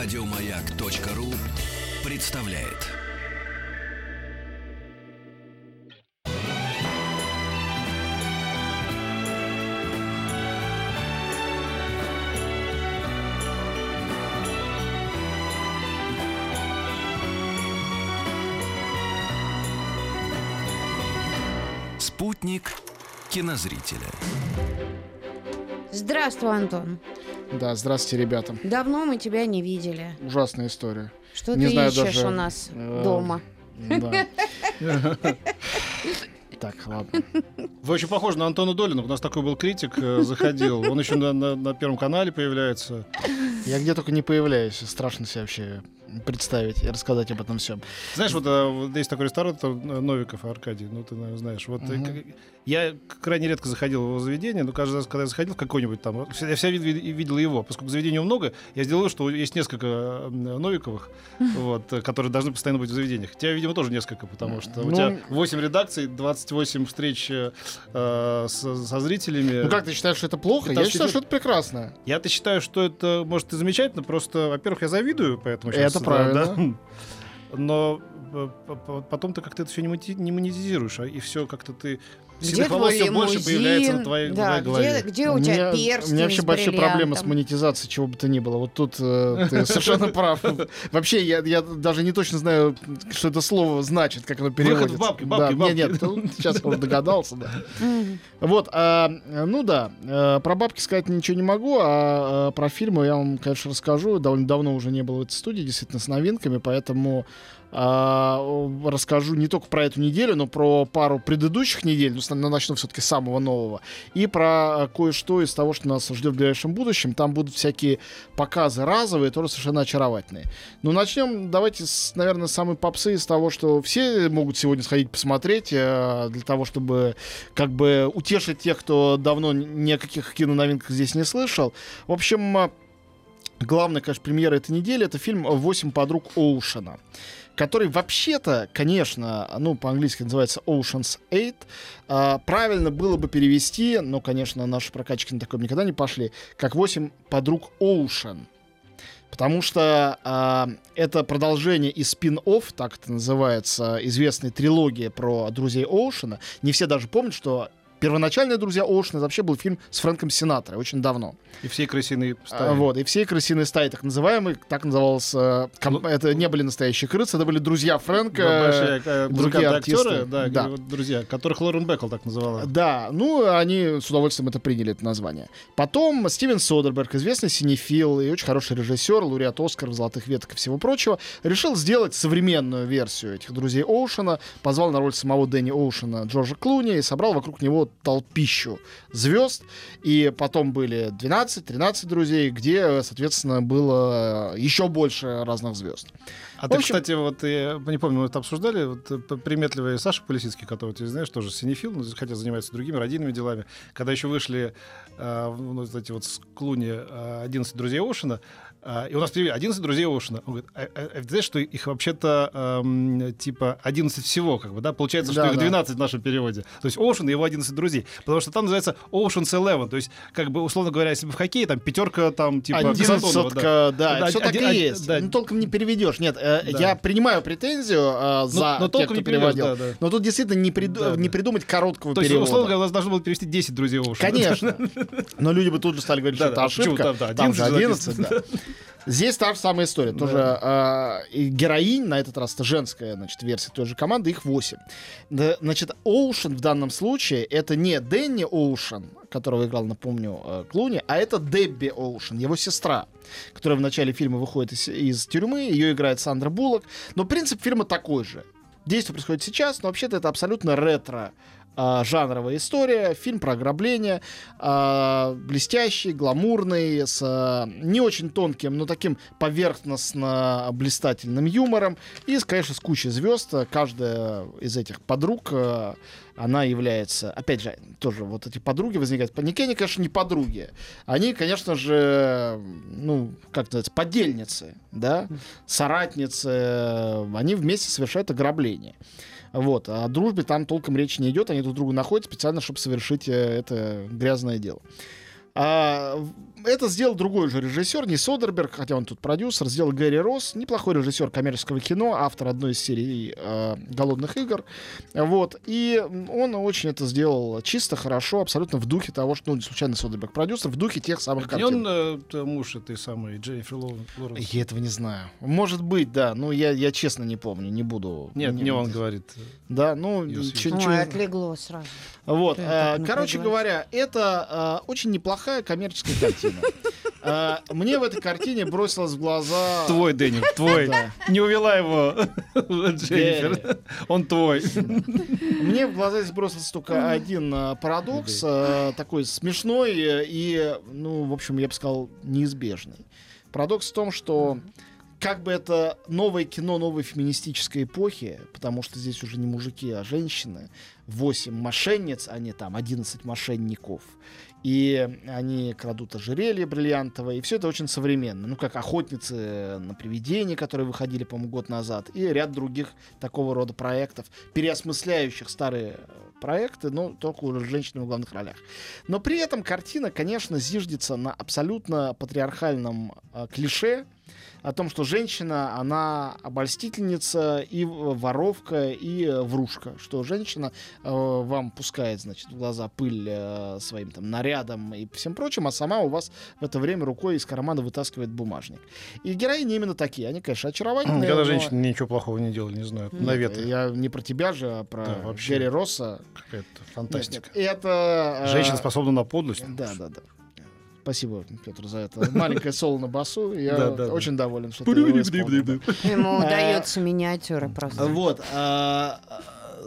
Радиомаяк.ру представляет. Спутник кинозрителя. Здравствуй, Антон. Да, здравствуйте, ребята. Давно мы тебя не видели. Ужасная история. Что Не ты знаю ищешь даже, у нас э, дома? Да. Так, ладно. Вы очень похожи на Антона Долина. У нас такой был критик, э, заходил. Он еще на, на- на Первом канале появляется. Я где только не появляюсь. Страшно себе вообще представить и рассказать об этом всем. Знаешь, вот, э, вот есть такой ресторан, это Новиков Аркадий, ну ты, наверное, знаешь. Вот, как- я крайне редко заходил в его заведение, но каждый раз, когда я заходил в какой-нибудь там, я всегда вид- видел его. Поскольку заведений много, я сделал что есть несколько Новиковых, вот, э, которые должны постоянно быть в заведениях. Тебя, видимо, тоже несколько, потому что у Ну, тебя 8 редакций, 28 встреч э, э, с- со зрителями. Ну как ты считаешь, что это плохо? Я считаю, что это прекрасно. Я-то считаю, что это, может, и замечательно, просто, во-первых, я завидую, поэтому Это да, правильно. да. Но э, потом ты как-то это все не монетизируешь, а и все как-то ты Где твой все больше появляется на твоей, Да, твоей голове. где, где у тебя меня, перстень у меня вообще большие проблемы с монетизацией чего бы то ни было. Вот тут э, ты совершенно прав. Вообще, я, я даже не точно знаю, что это слово значит, как оно переводится. в бабки, бабки, да, бабки. Нет, нет, сейчас я уже догадался, да. Вот, а, ну да, э, про бабки сказать ничего не могу, а э, про фильмы я вам, конечно, расскажу. Довольно давно уже не было в этой студии, действительно, с новинками, поэтому а, расскажу не только про эту неделю, но про пару предыдущих недель, с- ну, начну все-таки с самого нового, и про э, кое-что из того, что нас ждет в ближайшем будущем. Там будут всякие показы разовые, тоже совершенно очаровательные. Ну, начнем, давайте, с, наверное, самой попсы, из того, что все могут сегодня сходить посмотреть, э, для того, чтобы как бы утешить тех, кто давно ни о каких киноновинках здесь не слышал. В общем, э, главная, конечно, премьера этой недели — это фильм «Восемь подруг Оушена», который вообще-то, конечно, ну, по-английски называется Ocean's Eight. А, правильно было бы перевести, но, конечно, наши прокачки на такое никогда не пошли, как «Восемь подруг Оушен». Потому что а, это продолжение и спин-офф, так это называется, известной трилогии про друзей Оушена. Не все даже помнят, что первоначальные друзья Оушена вообще был фильм с Фрэнком Синатрой, очень давно. И всей крысиной А, стаи. Вот, и все крысиные стаи, так называемые, так называлась, э, ком- Ну, это не были настоящие крысы, это были друзья Фрэнка. Да, большие э, другие артисты. актеры, да, Да. друзья, которых Лорен Беккл так называла. Да, ну, они с удовольствием это приняли, это название. Потом Стивен Содерберг, известный синефил и очень хороший режиссер, лауреат Оскар, золотых веток и всего прочего, решил сделать современную версию этих друзей Оушена, позвал на роль самого Дэнни Оушена Джорджа Клуни и собрал вокруг него толпищу звезд. И потом были 12-13 друзей, где, соответственно, было еще больше разных звезд. А В ты, общем- кстати, вот я не помню, мы это обсуждали, вот э, приметливый Саша Полисицкий, который ты знаешь, тоже синефил, ну, хотя занимается другими родильными делами. Когда еще вышли э, ну, вот эти вот с Клуни э, 11 друзей Оушена, э, и у нас привели 11 друзей Оушена. Он говорит, а, а- а что их вообще-то эм, типа 11 всего, как бы, да? Получается, что Да, их да. 12 в нашем переводе. То есть Оушен и его 11 друзей. Потому что там называется Ocean's Eleven. То есть, как бы, условно говоря, если бы в хоккее, там пятерка, там, типа, Касатонова, да. Одиннадцатка, да, Да, все так и есть. да. Ну, толком не переведешь. Нет, э, Да. я принимаю претензию э, за но тех, толком кто не переводил. да, да. Но тут действительно не, приду- Да, да. не придумать короткого То есть, перевода. условно говоря, у нас должно было перевести 10 друзей Оушена. Конечно. Но люди бы тут же стали говорить, Да, что это да, ошибка. там, да, же 11 11, да. Здесь та же самая история. Тоже э, и героинь, на этот раз это женская значит, версия той же команды, их 8. Да, Значит, Оушен в данном случае это не Дэнни Оушен, которого играл, напомню, э, Клуни, а это Дебби Оушен, его сестра, которая в начале фильма выходит из, из тюрьмы, ее играет Сандра Буллок. Но принцип фильма такой же. Действие происходит сейчас, но вообще-то это абсолютно ретро а, жанровая история, фильм про ограбление, а, блестящий, гламурный, с а, не очень тонким, но таким поверхностно блистательным юмором и, конечно, с кучей звезд. Каждая из этих подруг она является, опять же, тоже вот эти подруги возникают. Никакие они, конечно, не подруги. Они, конечно же, ну, как называется, подельницы, да, соратницы. Они вместе совершают ограбление. Вот. А о дружбе там толком речи не идет. Они друг другу находят специально, чтобы совершить э, это грязное дело. А, это сделал другой же режиссер, не Содерберг, хотя он тут продюсер, сделал Гэри Росс, неплохой режиссер коммерческого кино, автор одной из серий э, «Голодных игр». Вот. И он очень это сделал чисто, хорошо, абсолютно в духе того, что, ну, не случайно Содерберг продюсер, в духе тех самых Это не картин. он э, муж этой самой Дженнифер Лоу- Лоуренс? Я этого не знаю. Может быть, да. Ну, я, я честно не помню, не буду. Нет, не он говорит. Да, ну, чё- Ой, чё- отлегло сразу. Вот, э, короче говоря, это э, очень неплохая коммерческая картина. Э, Мне в этой картине бросилось в глаза... Твой, Дэнни, твой. Да. Не увела его Дженнифер. Он твой. Мне в глаза здесь бросился только один э, парадокс, э, такой смешной и, ну, в общем, я бы сказал, неизбежный. Парадокс в том, что как бы это новое кино новой феминистической эпохи, потому что здесь уже не мужики, а женщины, 8 мошенниц, а не там 11 мошенников. И они крадут ожерелье бриллиантовое, и все это очень современно. Ну, как охотницы на привидения, которые выходили, по-моему, год назад, и ряд других такого рода проектов, переосмысляющих старые э, проекты, но только уже с женщинами в главных ролях. Но при этом картина, конечно, зиждется на абсолютно патриархальном э, клише о том, что женщина, она обольстительница и воровка, и врушка. Что женщина э, вам пускает, значит, в глаза пыль э, своим там нарядом и всем прочим, а сама у вас в это время рукой из кармана вытаскивает бумажник. И героини именно такие. Они, конечно, очаровательные. Никогда но- женщины ничего плохого не делали, не знаю. Нет, Наветы. Я не про тебя же, а про Да, вообще. Джерри Росса. Какая-то Нет, фантастика. нет, Это... э, Женщина способна на подлость. Да, да, да. Спасибо, Петр, за это маленькое соло на басу. Я очень доволен, что ты. Ему А, удается миниатюра просто. Вот.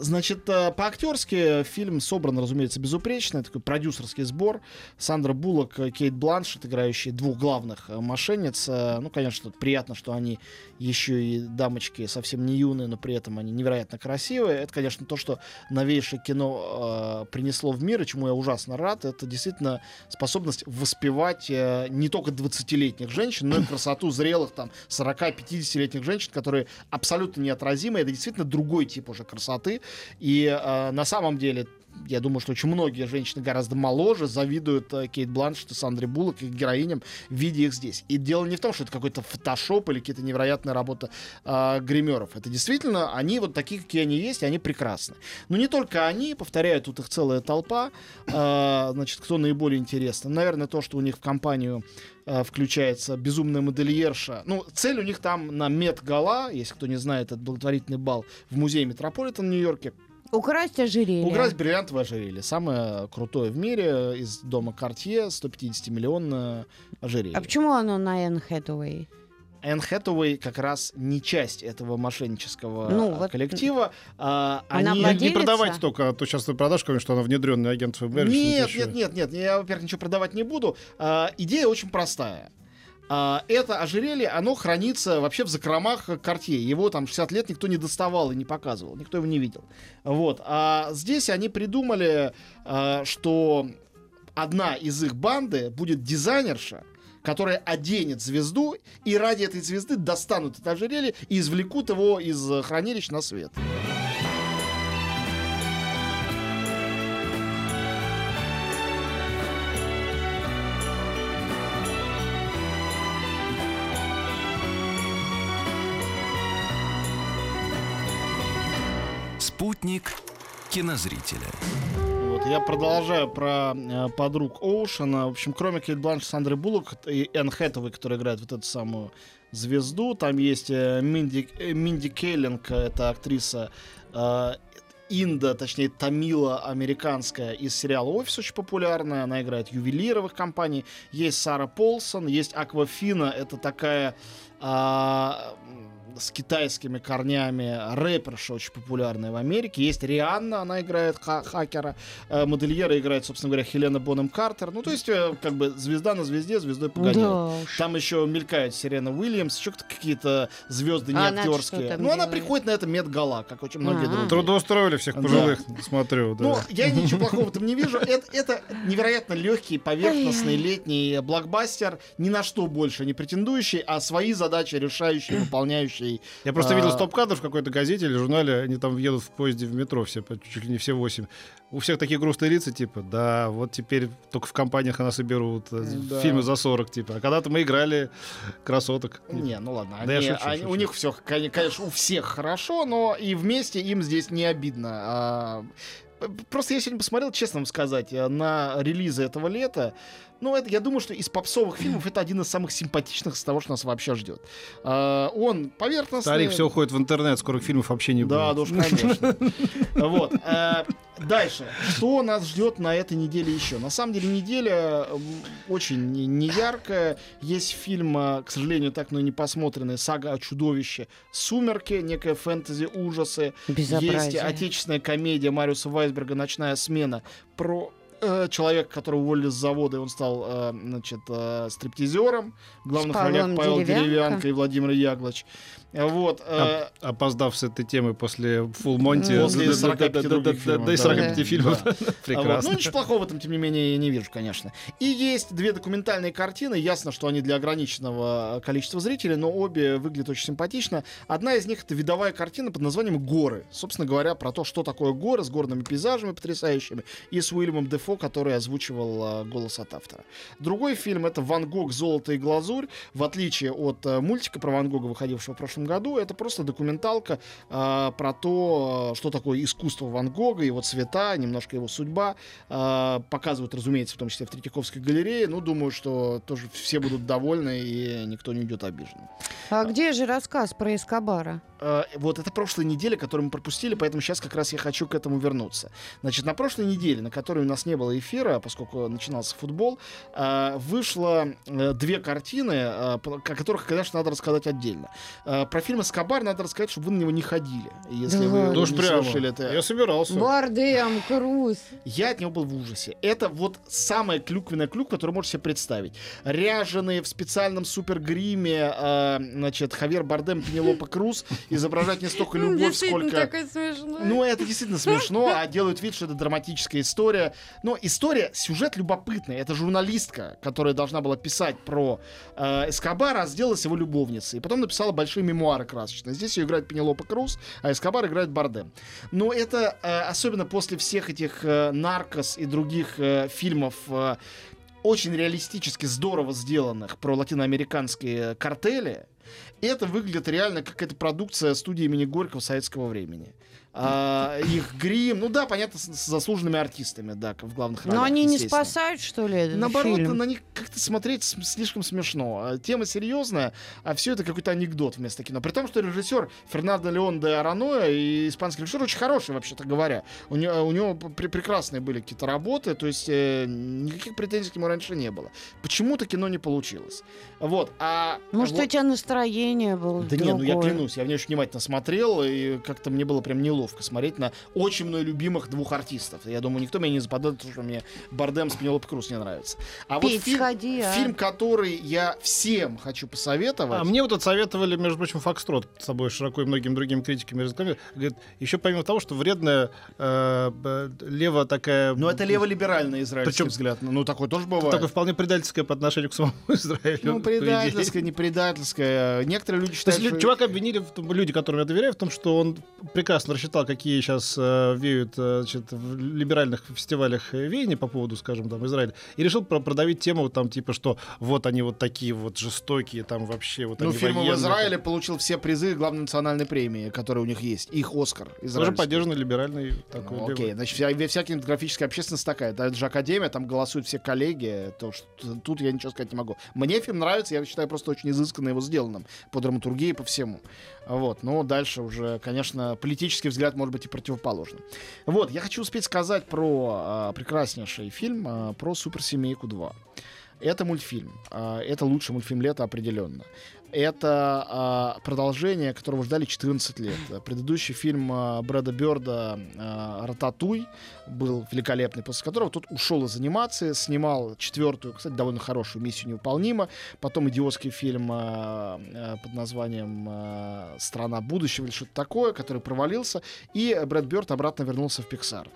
Значит, а, по-актерски фильм собран, разумеется, безупречно. Такой продюсерский сбор. Сандра Буллок, э, Кейт Бланшет, играющие двух главных э, мошенниц. Э, Ну, конечно, приятно, что они еще и дамочки совсем не юные, но при этом они невероятно красивые. Это, конечно, то, что новейшее кино э, принесло в мир, и чему я ужасно рад. Это действительно способность воспевать э, не только 20-летних женщин, но и красоту зрелых там 40-50-летних женщин, которые абсолютно неотразимы. Это действительно другой тип уже красоты. И э, на самом деле я думаю, что очень многие женщины гораздо моложе завидуют э, Кейт Бланшет и Сандре Буллок, их героиням, видя их здесь. И дело не в том, что это какой-то фотошоп или какие-то невероятная работа э, гримеров. Это действительно, они вот такие, какие они есть, и они прекрасны. Но не только они, повторяю, тут их целая толпа. Э, значит, кто наиболее интересный? Наверное, то, что у них в компанию э, включается безумная модельерша. Ну, цель у них там на Мет-Гала, если кто не знает, это благотворительный бал в музее Метрополитен в Нью-Йорке. Украсть ожерелье. Украсть бриллиантовое ожерелье. Самое крутое в мире из дома Картье, 150-миллионное ожерелье. А почему оно на Энн Хэтэуэй? Энн Хэтэуэй как раз не часть этого мошеннического Ну, а, вот, коллектива. А, она они... Не, владелица? не продавайте только, а то сейчас ты продашь что она внедренный агент ФБР. Нет, нет, нет, нет, я, во-первых, ничего продавать не буду. А, идея очень простая. А, это ожерелье, оно хранится вообще в закромах Кортье. Его там 60 лет никто не доставал и не показывал, никто его не видел. Вот. А здесь они придумали, а, что одна из их банды будет дизайнерша, которая оденет звезду, и ради этой звезды достанут это ожерелье и извлекут его из хранилищ на свет. Спутник кинозрителя. Вот, я продолжаю про э, подруг Оушена. В общем, кроме Кейт Бланш, Сандры Буллок и Энн Хэтэуэй, которая играет вот эту самую звезду, там есть э, Минди, э, Минди Келлинг, это актриса э, Инда, точнее, Тамила американская из сериала «Офис» очень популярная. Она играет ювелировых компаний. Есть Сара Полсон, есть Аквафина. Это такая а, с китайскими корнями рэперша очень популярная в Америке. Есть Рианна, она играет ха- хакера. Э, модельера играет, собственно говоря, Хелена Бонем Картер. Ну, то есть, э, как бы звезда на звезде, звездой погоняет. Да уж. Там еще мелькает Сирена Уильямс, еще какие-то звезды не А актерские. Ну, она приходит на это Медгала, как очень многие другие. Трудоустроили всех Да. пожилых, смотрю. Да. Ну, я ничего плохого в этом не вижу. Это, это невероятно легкий, поверхностный летний блокбастер, ни на что больше не претендующий, а свои задачи решающий, выполняющий настоящий. Я просто А. видел стоп-кадр в какой-то газете или журнале, они там едут в поезде в метро, все, чуть ли не все восемь. У всех такие грустные лица, типа, да, вот теперь только в компаниях нас и берут э, Да. фильмы за 40, типа. А когда-то мы играли красоток. Не, ну ладно. Да я они- шучу, они- У шучу. них все, конечно, у всех хорошо, но и вместе им здесь не обидно. А, Просто я сегодня посмотрел, честно вам сказать, э, на релизы этого лета. Ну, это, я думаю, что из попсовых фильмов это один из самых симпатичных из того, что нас вообще ждет. А, Он поверхностный. Старик все уходит в интернет, скоро фильмов вообще не Да, будет. да уж, конечно. Вот. э, Дальше. Что нас ждет на этой неделе еще? На самом деле неделя очень не- неяркая. Есть фильм, э, к сожалению, так но и не посмотренный, «Сага о чудовище». «Сумерки», некая фэнтези, ужасы. Есть Безобразие. отечественная комедия Мариуса Вайсберга «Ночная смена» про э, человека, которого уволили с завода, и он стал, э, значит, э, стриптизером. В главных ролях Павел Деревянко. Деревянко и Владимир Яглоч. Э, Вот. э, Опоздав с этой темы после Full Monty. После да, да, 45 да, да, других фильмов, Да, и да. 45 Да. фильмов. А. Прекрасно. Ну, ничего плохого в этом, тем не менее, я не вижу, конечно. И есть две документальные картины. Ясно, что они для ограниченного количества зрителей, но обе выглядят очень симпатично. Одна из них — это видовая картина под названием «Горы». Собственно говоря, про то, что такое горы с горными пейзажами потрясающими и с Уильямом Дефо, который озвучивал а, голос от автора. Другой фильм — это «Ван Гог. Золото и глазурь». В отличие от а, мультика про Ван Гога, выходившего в прошлом году, это просто документалка а, про то, а, что такое искусство Ван Гога, его цвета, немножко его судьба. Показывают, разумеется, в том числе в Третьяковской галерее. Ну, думаю, что тоже все будут довольны и никто не уйдет обиженным. А где же рассказ про Эскобара? А, вот это прошлая неделя, которую мы пропустили, поэтому сейчас как раз я хочу к этому вернуться. Значит, на прошлой неделе, на которой у нас не было эфира, поскольку начинался футбол, а, вышло э, две картины, о которых, конечно, надо рассказать отдельно. Про фильм «Эскобар» надо рассказать, чтобы вы на него не ходили, если Да вы уж не прямо. совершили это. Я собирался. Бардем, Круз. Я от него был в ужасе. Это вот самая клюквенная клюк, которую можете себе представить. Ряженые в специальном супергриме, э, значит, Хавьер Бардем, Пенелопа Круз изображать не столько любовь, сколько... Ну, это действительно смешно, а делают вид, что это драматическая история. Но история, сюжет любопытный. Это журналистка, которая должна была писать про э, Эскобара, а сделалась его любовницей. И потом написала большие мемуары красочные. Здесь ее играет Пенелопа Круз, а Эскобар играет Бардем. Но это, э, особенно после всех этих э, «Наркос» и других э, фильмов, э, очень реалистически здорово сделанных про латиноамериканские картели, это выглядит реально как какая-то продукция студии имени Горького советского времени. А, их грим, ну да, понятно, с, с заслуженными артистами, да, в главных ролях. Но они не спасают, что ли, этот Наоборот, фильм? на них как-то смотреть слишком смешно. А Тема серьезная, а все это какой-то анекдот вместо кино. При том, что режиссер Фернандо Леон де Араноя и испанский режиссер очень хороший, вообще-то говоря. У него, у него пр- прекрасные были какие-то работы, то есть э, никаких претензий к нему раньше не было. Почему-то кино не получилось. Вот. А Может, вот- у тебя настроение было да не, ну я другое? клянусь, я в нее очень внимательно смотрел, и как-то мне было прям неловко смотреть на очень мной любимых двух артистов. Я думаю, никто меня не заподозрит, что мне Бардем с Пенелоп Круз не нравится. А вот Петь, фильм, сходи, а. фильм, который я всем хочу посоветовать. А мне вот отсоветовали, между прочим, Фокстрот с собой широко и многими другими критиками разговаривали. Говорит, еще помимо того, что вредная э, лево такая... Ну, это леволиберальный израильский Причем- взгляд. Ну, такой тоже бывает. Такое вполне предательское по отношению к самому Израилю. Ну, предательское, не предательское. Некоторые люди То считают, есть лю- что... чувака обвинили, в том, люди, которым я доверяю, в том, что он прекрасно рассчитал, какие сейчас э, веют э, значит, в либеральных фестивалях э, веяния по поводу, скажем, там, Израиля, и решил про- продавить тему, там, типа, что вот они вот такие вот жестокие, там вообще вот Ну, они фильм в. Израиле получил все призы главной национальной премии, которые у них есть. Их Оскар. Тоже поддержанный либеральный такой. Ну, окей, значит, вся, вся кинематографическая общественность такая. Это же академия, там голосуют все коллеги. То, что, тут я ничего сказать не могу. Мне фильм нравится, я считаю просто очень изысканно его сделанным. По драматургии, по всему. Вот, но дальше уже, конечно, политический взгляд может быть и противоположным. Вот, я хочу успеть сказать про а, прекраснейший фильм, а, про «Суперсемейку 2». Это мультфильм. А, Это лучший мультфильм лета определенно. Это а, продолжение, которого ждали 14 лет. Предыдущий фильм а, Брэда Бёрда а, «Рататуй» был великолепный, после которого тот ушел из анимации, снимал четвертую, кстати, довольно хорошую «Миссию невыполнима», потом идиотский фильм а, под названием а, «Страна будущего» или что-то такое, который провалился, и Брэд Бёрд обратно вернулся в Pixar.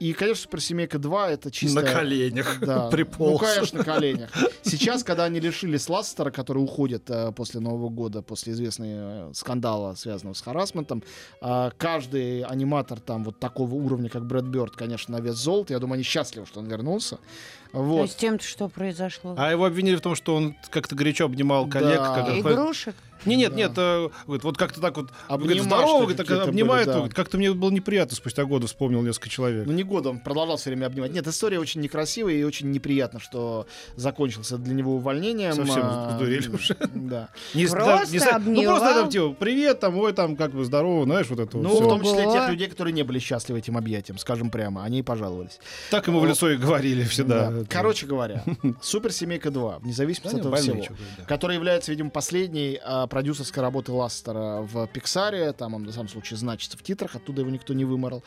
И, конечно, «Суперсемейка 2» — это чисто... На коленях Да. приполз. Ну, конечно, на коленях. Сейчас, когда они лишились Ластера, который уходит э, после Нового года, после известного э, скандала, связанного с харасментом, э, каждый аниматор там вот такого уровня, как Брэд Бёрд, конечно, на вес золота. Я думаю, они счастливы, что он вернулся. То Вот. есть тем-то что произошло? А его обвинили в том, что он как-то горячо обнимал коллег. Да. когда- Игрушек? Не, нет, Да. нет, э, говорит, вот как-то так вот говорит, здорово, говорит, так обнимает, были, да. говорит, как-то мне было неприятно, спустя годы вспомнил несколько человек. Ну, не года, он продолжал все время обнимать. Нет, история очень некрасивая и очень неприятно, что закончился для него увольнением. Совсем А, сдурели уже. Да. Не, Просто не, ну обнимал. просто там, типа, привет, там, ой, там, как бы, здорово, знаешь, вот это Ну, вот в том числе Ого. тех людей, которые не были счастливы этим объятием, скажем прямо. Они и пожаловались. Так ему в лицо и говорили всегда. Да. Это- Короче говоря, Суперсемейка 2, вне зависимости Да, от этого всего, да. которая является, видимо, последней а, продюсерской работой Ластера в Пиксаре. Там он, на самом случае, значится в титрах, оттуда его никто не выморал,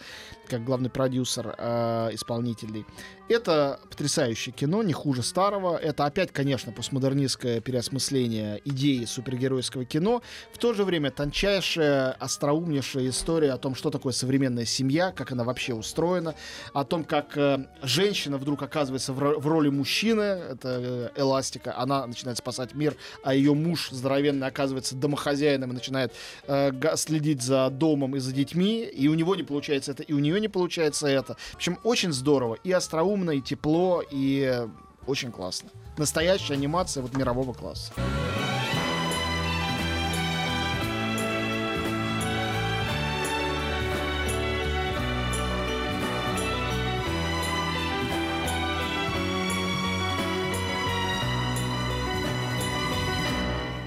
как главный продюсер а, исполнительный. Это потрясающее кино, не хуже старого. Это опять, конечно, постмодернистское переосмысление идеи супергеройского кино. В то же время тончайшая, остроумнейшая история о том, что такое современная семья, как она вообще устроена, о том, как э, женщина вдруг оказывается в, в роли мужчины, это э, эластика, она начинает спасать мир, а ее муж здоровенный оказывается домохозяином и начинает э, следить за домом и за детьми, и у него не получается это, и у нее не получается это. В общем, очень здорово, и остроумно, и тепло, и очень классно. Настоящая анимация вот мирового класса.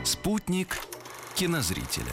Спутник кинозрителя.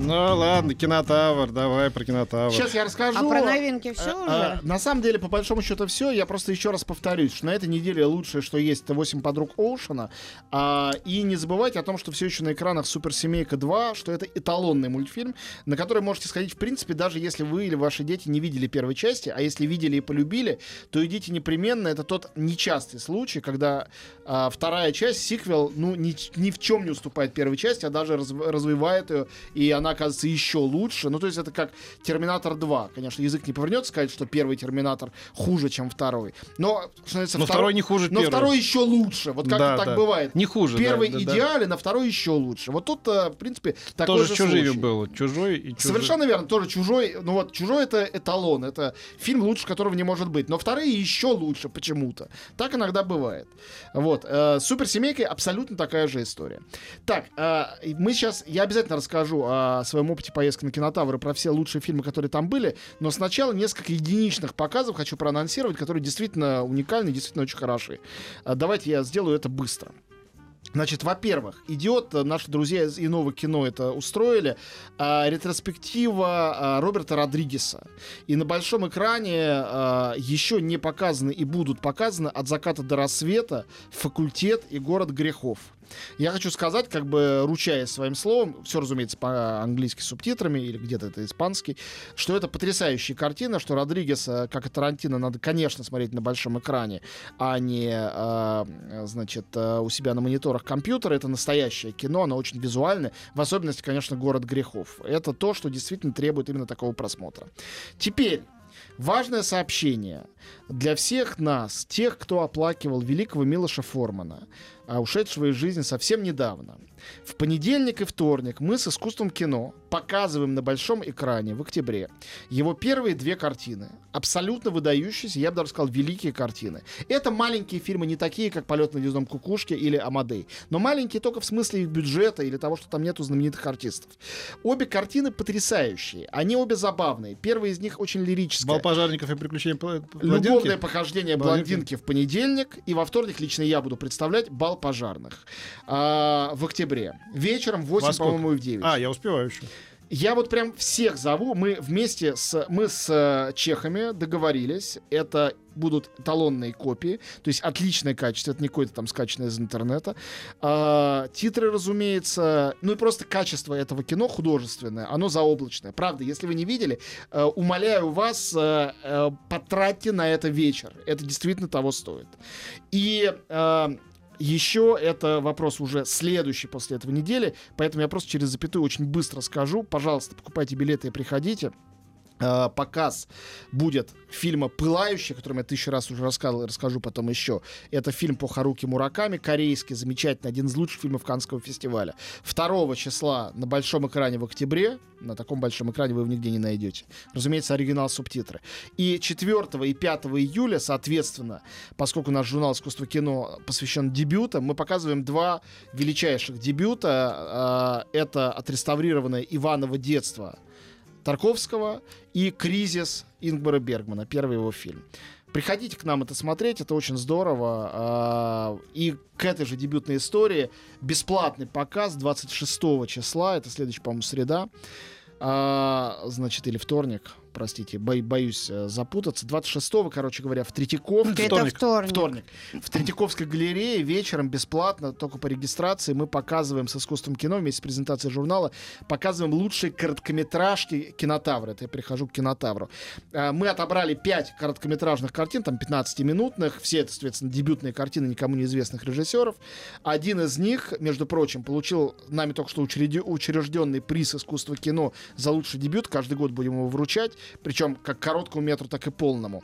Ну ладно, кинотавр, давай про кинотавр. Сейчас я расскажу. А про новинки все А, уже? а, на самом деле, по большому счету, все. Я просто еще раз повторюсь, что на этой неделе лучшее, что есть, это 8 подруг Оушена. А, и не забывайте о том, что все еще на экранах Суперсемейка 2, что это эталонный мультфильм, на который можете сходить, в принципе, даже если вы или ваши дети не видели первой части, а если видели и полюбили, то идите непременно. Это тот нечастый случай, когда а, вторая часть, сиквел, ну, ни, ни в чем не уступает первой части, а даже раз- развивает ее, и она оказывается еще лучше. Ну, то есть это как Терминатор 2. Конечно, язык не повернется сказать, что первый Терминатор хуже, чем второй. Но, что Но второй не хуже но первого. второй еще лучше. Вот как Да, так да. бывает. Не хуже, да, Первый да, да. идеален, а второй еще лучше. Вот тут, э, в принципе, такой Тоже же чужими случай. было. Чужой и чужой. Совершенно верно, тоже чужой. Ну вот, чужой это эталон, это фильм, лучше которого не может быть. Но вторые еще лучше почему-то. Так иногда бывает. Вот. Э, с суперсемейкой абсолютно такая же история. Так, э, мы сейчас, я обязательно расскажу о своем опыте поездки на кинотавр и про все лучшие фильмы, которые там были. Но сначала несколько единичных показов хочу проанонсировать, которые действительно уникальны, действительно очень хороши. Э, давайте я сделаю это быстро. Значит, во-первых, идет, э, наши друзья из иного кино это устроили, э, ретроспектива э, Роберта Родригеса. И на большом экране э, еще не показаны и будут показаны «От заката до рассвета», «Факультет» и «Город грехов». Я хочу сказать, как бы ручаясь своим словом, все, разумеется, по-английски субтитрами или где-то это испанский, что это потрясающая картина, что Родригеса, как и Тарантино, надо, конечно, смотреть на большом экране, а не, э, значит, э, у себя на мониторах компьютера. Это настоящее кино, оно очень визуальное, в особенности, конечно, «Город грехов». Это то, что действительно требует именно такого просмотра. Теперь, Важное сообщение для всех нас, тех, кто оплакивал великого Милоша Формана, а ушедшего из жизни совсем недавно. В понедельник и вторник мы с искусством кино показываем на большом экране в октябре его первые две картины. Абсолютно выдающиеся, я бы даже сказал, великие картины. Это маленькие фильмы, не такие, как «Полет на гнездом кукушки» или «Амадей», но маленькие только в смысле их бюджета или того, что там нету знаменитых артистов. Обе картины потрясающие, они обе забавные. Первая из них очень лирическая. Бал пожарников и приключения пла- Любовное блондинки. похождение Блондинки. блондинки в понедельник, и во вторник лично я буду представлять бал пожарных а, в октябре. Вечером в 8, Во сколько? по-моему, и в 9. А, я успеваю еще. Я вот прям всех зову. Мы вместе с мы с э, чехами договорились. Это будут эталонные копии, то есть отличное качество, это не какое-то там скачанное из интернета. А, титры, разумеется, ну и просто качество этого кино художественное, оно заоблачное. Правда, если вы не видели, э, умоляю вас, э, потратьте на это вечер. Это действительно того стоит. И э, еще это вопрос уже следующий после этого недели, поэтому я просто через запятую очень быстро скажу. Пожалуйста, покупайте билеты и приходите. Э, показ будет фильма «Пылающий», который я тысячу раз уже рассказывал, расскажу потом еще. Это фильм по Харуки Мураками, корейский, замечательный, один из лучших фильмов Канского фестиваля. 2 числа на большом экране в октябре, на таком большом экране вы его нигде не найдете. Разумеется, оригинал субтитры. И 4 и 5 июля, соответственно, поскольку наш журнал «Искусство кино» посвящен дебютам, мы показываем два величайших дебюта. Э, Это отреставрированное «Иваново детство» Тарковского и «Кризис» Ингмара Бергмана, первый его фильм. Приходите к нам это смотреть, это очень здорово. А, И к этой же дебютной истории бесплатный показ 26 числа, это следующая, по-моему, среда, А, значит, или вторник, простите, бо- боюсь э, запутаться. 26-го, короче говоря, в Третьяковке. Это вторник. Вторник. В Третьяковской галерее вечером бесплатно, только по регистрации, мы показываем с искусством кино вместе с презентацией журнала, показываем лучшие короткометражки кинотавра. Это я прихожу к кинотавру. А, Мы отобрали 5 короткометражных картин, там 15-минутных. Все это, соответственно, дебютные картины никому неизвестных режиссеров. Один из них, между прочим, получил нами только что учреди- учрежденный приз искусства кино за лучший дебют. Каждый год будем его вручать. Причем как короткому метру, так и полному.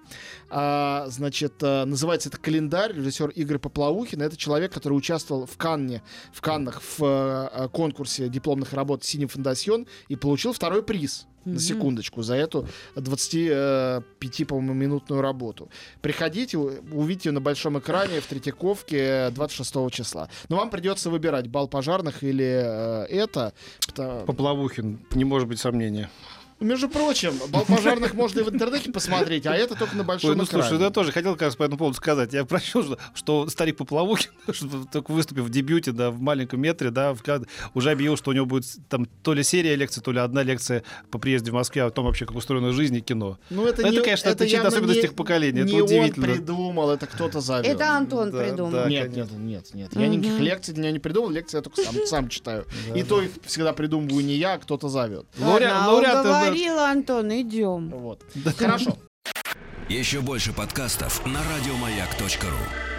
А, значит, э, называется это «Календарь». Режиссер Игорь Поплавухин. Это человек, который участвовал в Канне, в Каннах в э, конкурсе дипломных работ «Синий фондасьон» и получил второй приз. На секундочку, за эту 25, по-моему, минутную работу. Приходите, увидите ее на большом экране в Третьяковке 26 числа. Но вам придется выбирать бал пожарных или э, это. Поплавухин, не может быть сомнения. Между прочим, пожарных можно и в интернете посмотреть, а это только на большом Ой, ну экране. слушай, я тоже хотел как раз по этому поводу сказать. Я прочел, что, что старик Поплавухин, что только выступив в дебюте, да, в маленьком метре, да, в уже объявил, что у него будет там то ли серия лекций, то ли одна лекция по приезде в Москве о том вообще, как устроена жизнь и кино. Ну, это, Это, не, конечно, это особенность не- их поколения. Это Не он удивительно. придумал, это кто-то завел. Это Антон Да, придумал. да. Нет, нет, конечно. нет, нет. Я никаких лекций для него не придумал, лекции я только сам, сам читаю. И то их всегда придумываю не я, а кто-то зовет. Лауре- Ладно, лауреаты, да. уговорил Антон, идем. Вот. Хорошо. Еще больше подкастов на радиомаяк.ру.